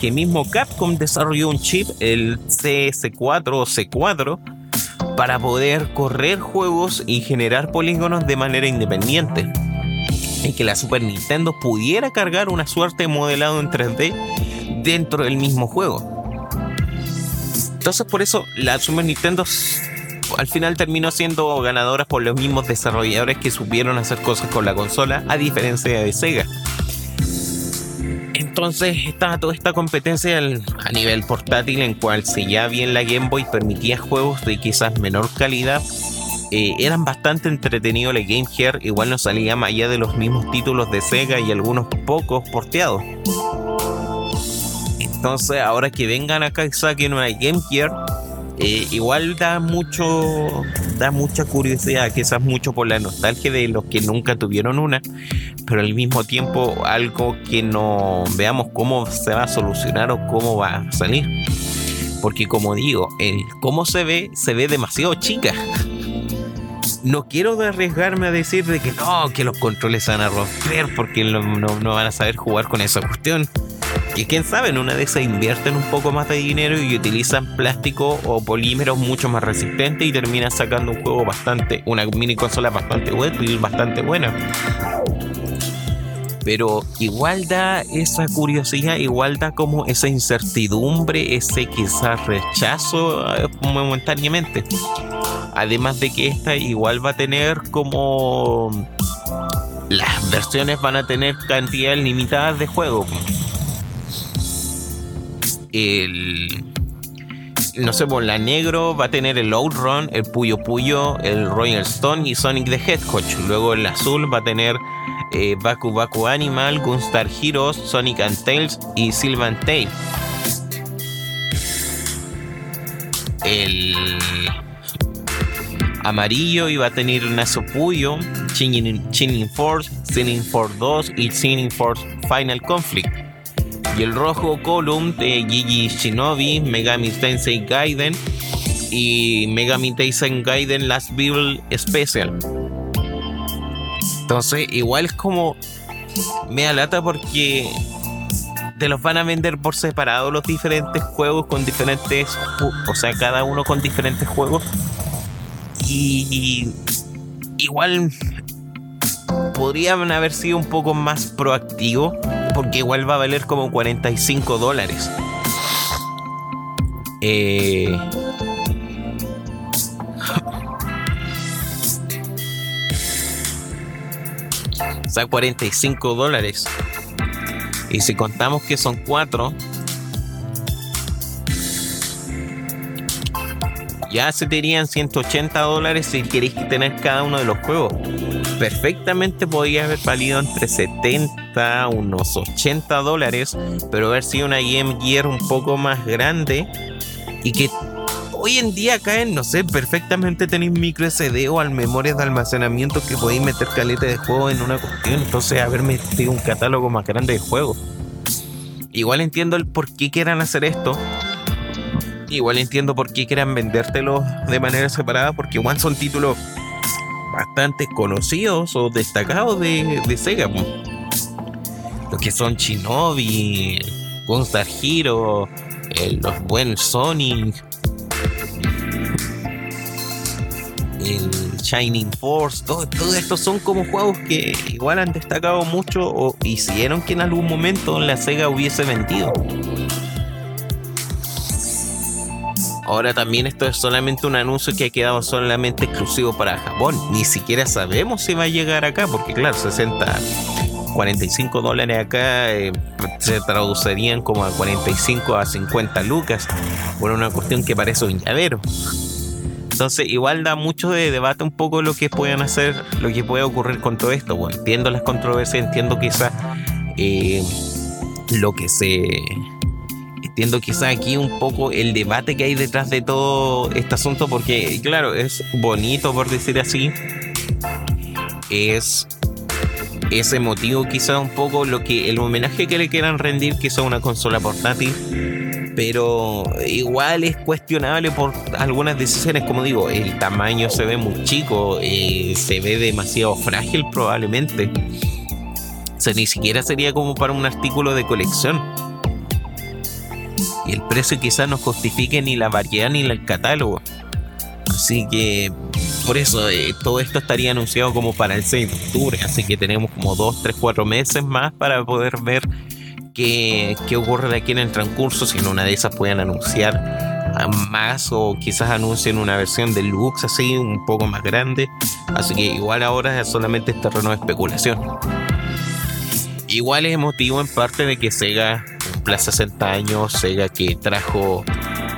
que mismo Capcom desarrolló un chip, el CS4 o C4, para poder correr juegos y generar polígonos de manera independiente. Y que la Super Nintendo pudiera cargar una suerte de modelado en 3D dentro del mismo juego. Entonces por eso la Super Nintendo al final terminó siendo ganadora por los mismos desarrolladores que supieron hacer cosas con la consola, a diferencia de Sega. Entonces estaba toda esta competencia a nivel portátil en cual si ya bien la Game Boy permitía juegos de quizás menor calidad, eh, eran bastante entretenidos la Game Gear, igual no salía más allá de los mismos títulos de Sega y algunos pocos porteados. Entonces, ahora que vengan acá y saquen una Game Gear, eh, igual da mucho, da mucha curiosidad, quizás mucho por la nostalgia de los que nunca tuvieron una, pero al mismo tiempo algo que no veamos cómo se va a solucionar o cómo va a salir. Porque como digo, el cómo se ve, se ve demasiado chica. No quiero arriesgarme a decir de que no, que los controles se van a romper porque no, no van a saber jugar con esa cuestión y quién sabe, en una de esas invierten un poco más de dinero y utilizan plástico o polímeros mucho más resistentes y terminan sacando un juego bastante, una mini consola bastante y bastante buena. Pero igual da esa curiosidad, igual da como esa incertidumbre, ese quizás rechazo eh, momentáneamente. Además de que esta igual va a tener como las versiones van a tener cantidades limitadas de juego el no sé, por la negro va a tener el Outrun, el Puyo Puyo, el Royal Stone y Sonic the Hedgehog. Luego el azul va a tener eh, Baku Baku Animal, Gunstar Heroes, Sonic and Tails y Sylvan Tail. El amarillo iba a tener Naso Puyo, Chinin Force, Sinning Force 2 y Sinning Force Final Conflict y el rojo Column de Gigi Shinobi, Megami Tensei Gaiden y Megami Tensei Gaiden Last Bible Special. Entonces, igual es como me alata porque te los van a vender por separado los diferentes juegos con diferentes, o sea, cada uno con diferentes juegos. Y, igual podrían haber sido un poco más proactivos, porque igual va a valer como 45 dólares. Eh, o sea, 45 dólares. Y si contamos que son 4, ya se te irían 180 dólares si queréis tener cada uno de los juegos. Perfectamente podría haber valido entre 70, unos 80 dólares, pero haber sido una Game Gear un poco más grande y que hoy en día caen, no sé, perfectamente tenéis micro SD o al memorias de almacenamiento que podéis meter caleta de juego en una cuestión. Entonces, haber metido un catálogo más grande de juegos. Igual entiendo el por qué quieran hacer esto. Igual entiendo por qué quieran vendértelo de manera separada, porque igual son títulos bastante conocidos o destacados de, de Sega. Los que son Shinobi, Gunstar Hero, los buenos Sonic, el Shining Force, todo, estos son como juegos que igual han destacado mucho o hicieron que en algún momento la Sega hubiese vendido. Ahora también esto es solamente un anuncio que ha quedado solamente exclusivo para Japón. Ni siquiera sabemos si va a llegar acá, porque claro, 60 45 dólares acá eh, se traducirían como a 45 a 50 lucas por una cuestión que parece un llavero. Entonces, igual da mucho de debate un poco lo que pueden hacer, lo que puede ocurrir con todo esto. Bueno, entiendo las controversias, entiendo quizás eh, lo que se. Entiendo quizás aquí un poco el debate que hay detrás de todo este asunto, porque, claro, es bonito por decir así. Es ese motivo quizá un poco lo que el homenaje que le quieran rendir quizá una consola portátil pero igual es cuestionable por algunas decisiones como digo el tamaño se ve muy chico eh, se ve demasiado frágil probablemente o sea ni siquiera sería como para un artículo de colección y el precio quizás no justifique ni la variedad ni el catálogo así que por eso eh, todo esto estaría anunciado como para el 6 de octubre, así que tenemos como 2, 3, 4 meses más para poder ver qué, qué ocurre de aquí en el transcurso, si en una de esas pueden anunciar más o quizás anuncien una versión deluxe así, un poco más grande. Así que igual ahora es solamente terreno de especulación. Igual es emotivo en parte de que Sega cumple 60 años, Sega que trajo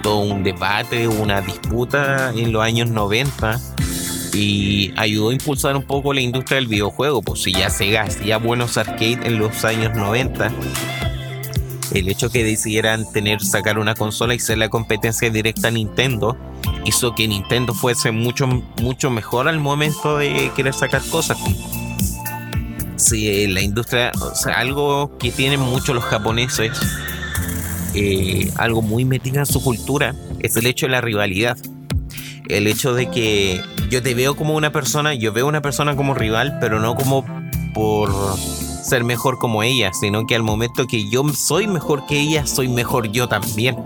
todo un debate, una disputa en los años 90 y ayudó a impulsar un poco la industria del videojuego, pues si ya Sega hacía buenos arcades en los años 90, el hecho que decidieran tener, sacar una consola y ser la competencia directa a Nintendo, hizo que Nintendo fuese mucho, mucho mejor al momento de querer sacar cosas. Si la industria, o sea, algo que tienen mucho los japoneses, eh, algo muy metido en su cultura, es el hecho de la rivalidad. El hecho de que yo te veo como una persona, yo veo una persona como rival, pero no como por ser mejor como ella, sino que al momento que yo soy mejor que ella, soy mejor yo también.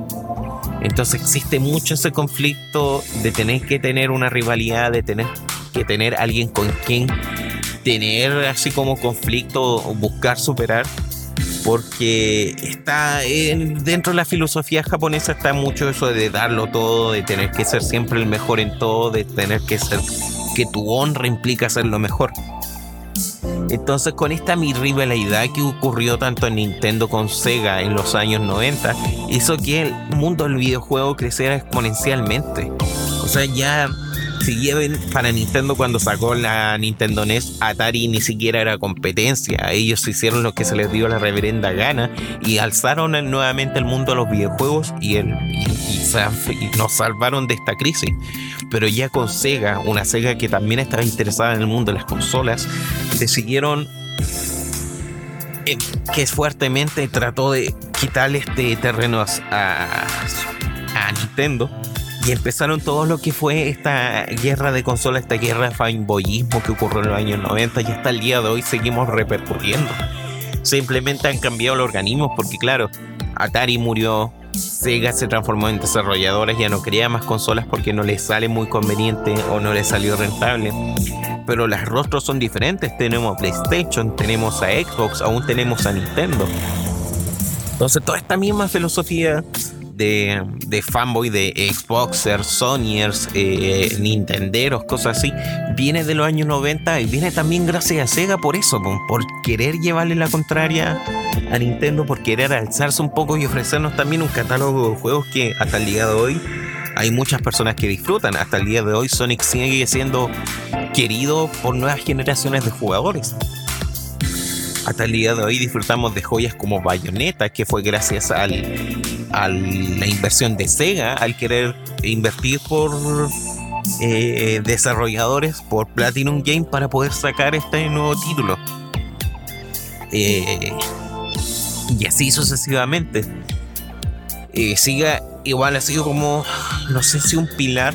Entonces existe mucho ese conflicto de tener que tener una rivalidad, de tener que tener alguien con quien tener así como conflicto buscar superar porque está dentro de la filosofía japonesa está mucho eso de darlo todo, de tener que ser siempre el mejor en todo, de tener que ser que tu honra implica ser lo mejor. Entonces con esta mi que ocurrió tanto en Nintendo con Sega en los años 90, hizo que el mundo del videojuego creciera exponencialmente. O sea, ya si lleven para Nintendo cuando sacó la Nintendo NES, Atari ni siquiera era competencia. Ellos hicieron lo que se les dio la reverenda gana y alzaron nuevamente el mundo a los videojuegos y, el, nos salvaron de esta crisis. Pero ya con Sega, una Sega que también estaba interesada en el mundo de las consolas, decidieron eh, que fuertemente trató de quitarle este terreno a, a Nintendo empezaron todo lo que fue esta guerra de consolas, esta guerra de fanboyismo que ocurrió en los años 90 y hasta el día de hoy seguimos repercutiendo. simplemente han cambiado los organismos porque claro, Atari murió, Sega se transformó en desarrolladores, ya no quería más consolas porque no les sale muy conveniente o no les salió rentable. Pero los rostros son diferentes, tenemos a PlayStation, tenemos a Xbox, aún tenemos a Nintendo. Entonces toda esta misma filosofía de, de fanboy de Xboxers, Sonyers, eh, Nintenderos, cosas así, viene de los años 90 y viene también gracias a Sega por eso, por querer llevarle la contraria a Nintendo, por querer alzarse un poco y ofrecernos también un catálogo de juegos que hasta el día de hoy hay muchas personas que disfrutan. Hasta el día de hoy Sonic sigue siendo querido por nuevas generaciones de jugadores. Hasta el día de hoy disfrutamos de joyas como Bayonetta, que fue gracias al a la inversión de Sega al querer invertir por eh, desarrolladores por Platinum Game para poder sacar este nuevo título. Eh, y así sucesivamente. Eh, Siga igual ha sido como, no sé si un pilar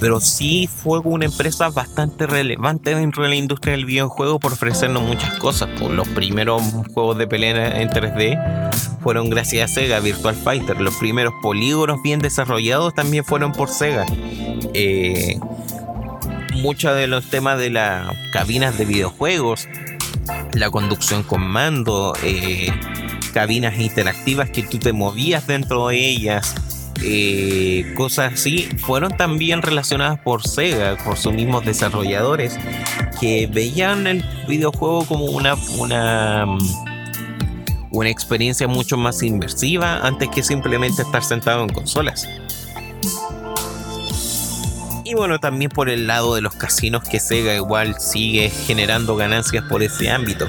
pero sí fue una empresa bastante relevante dentro de la industria del videojuego por ofrecernos muchas cosas. Por los primeros juegos de pelea en 3D fueron gracias a Sega, Virtual Fighter. Los primeros polígonos bien desarrollados también fueron por Sega. Eh, muchos de los temas de las cabinas de videojuegos, la conducción con mando, eh, cabinas interactivas que tú te movías dentro de ellas, eh, cosas así, fueron también relacionadas por Sega, por sus mismos desarrolladores, que veían el videojuego como una, una, mm, una experiencia mucho más inmersiva antes que simplemente estar sentado en consolas. Y bueno, también por el lado de los casinos que Sega igual sigue generando ganancias por ese ámbito.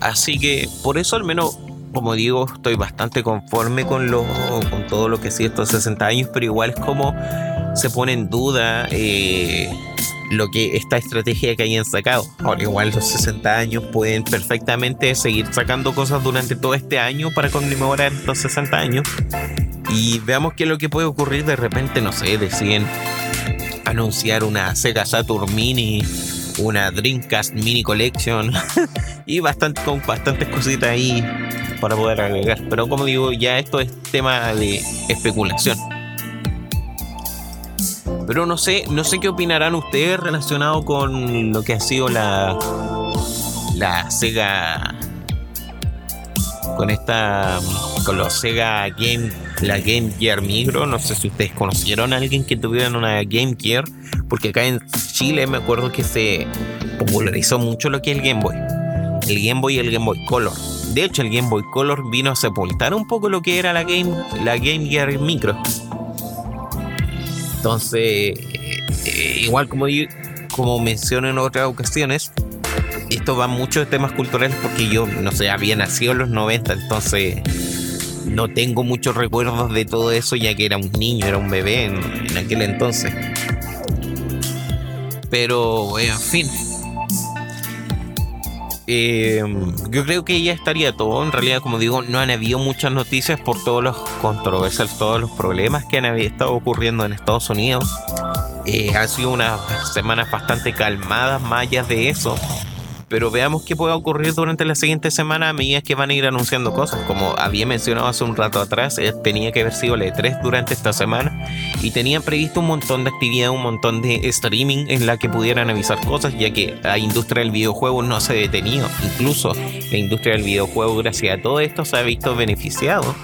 Así que por eso al menos como digo, estoy bastante conforme con, lo, con todo lo que sí estos 60 años, pero igual es como se pone en duda eh, lo que esta estrategia que hayan sacado. Ahora, igual los 60 años pueden perfectamente seguir sacando cosas durante todo este año para conmemorar estos 60 años. Y veamos qué es lo que puede ocurrir de repente, no sé, deciden anunciar una Sega Saturn Mini, una Dreamcast Mini Collection y bastante, con bastantes cositas ahí para poder agregar. Pero como digo, ya esto es tema de especulación. Pero no sé, no sé qué opinarán ustedes relacionado con lo que ha sido la la Sega con esta con los Sega Game la Game Gear Micro, no sé si ustedes conocieron a alguien que tuviera una Game Gear, porque acá en Chile me acuerdo que se popularizó mucho lo que es el Game Boy. El Game Boy y el Game Boy Color de hecho, el Game Boy Color vino a sepultar un poco lo que era la Game, la Game Gear Micro. Entonces, eh, eh, igual como, como menciono en otras ocasiones, esto va mucho de temas culturales porque yo, no sé, había nacido en los 90, entonces no tengo muchos recuerdos de todo eso ya que era un niño, era un bebé en, en aquel entonces. Pero, en fin, eh, yo creo que ya estaría todo. En realidad, como digo, no han habido muchas noticias por todos los controversias, todos los problemas que han estado ocurriendo en Estados Unidos. Eh, han sido unas semanas bastante calmadas, más de eso pero veamos qué puede ocurrir durante la siguiente semana a medida que van a ir anunciando cosas. Como había mencionado hace un rato atrás, eh, tenía que haber sido el E3 durante esta semana y tenían previsto un montón de actividad, un montón de streaming en la que pudieran avisar cosas, ya que la industria del videojuego no se ha detenido. Incluso la industria del videojuego, gracias a todo esto, se ha visto beneficiado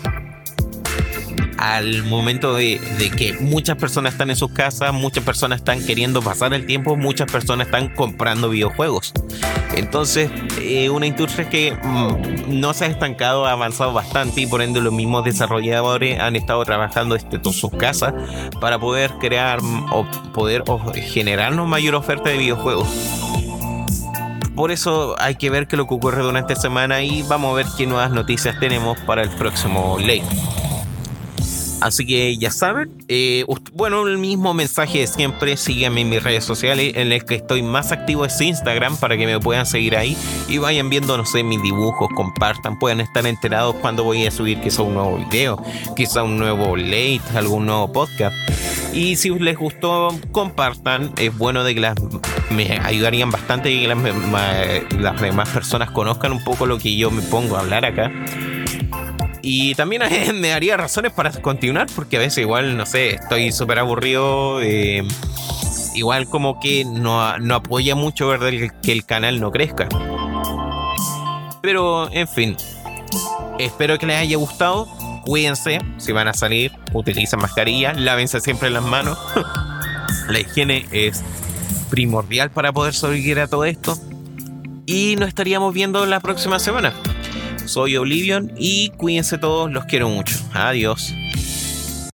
al momento de, que muchas personas están en sus casas, muchas personas están queriendo pasar el tiempo, muchas personas están comprando videojuegos. Entonces, eh, una industria que mm, no se ha estancado, ha avanzado bastante y por ende los mismos desarrolladores han estado trabajando desde sus casas para poder crear mm, o poder generarnos mayor oferta de videojuegos por eso hay que ver qué lo que ocurre durante esta semana y vamos a ver qué nuevas noticias tenemos para el próximo ley. Así que ya saben, eh, bueno, el mismo mensaje de siempre, síganme en mis redes sociales, en el que estoy más activo es Instagram para que me puedan seguir ahí y vayan viendo, no sé, mis dibujos, compartan, puedan estar enterados cuando voy a subir quizá un nuevo video, quizá un nuevo late, algún nuevo podcast. Y si les gustó, compartan. Es bueno de que las, me ayudarían bastante y que las, las demás personas conozcan un poco lo que yo me pongo a hablar acá. Y también me daría razones para continuar, porque a veces igual, no sé, estoy súper aburrido. Eh, igual como que no, no apoya mucho ver que el canal no crezca. Pero, en fin, espero que les haya gustado cuídense, si van a salir, utilicen mascarilla, lávense siempre las manos. la higiene es primordial para poder sobrevivir a todo esto. Y nos estaríamos viendo la próxima semana. Soy Oblivion y cuídense todos, los quiero mucho. Adiós.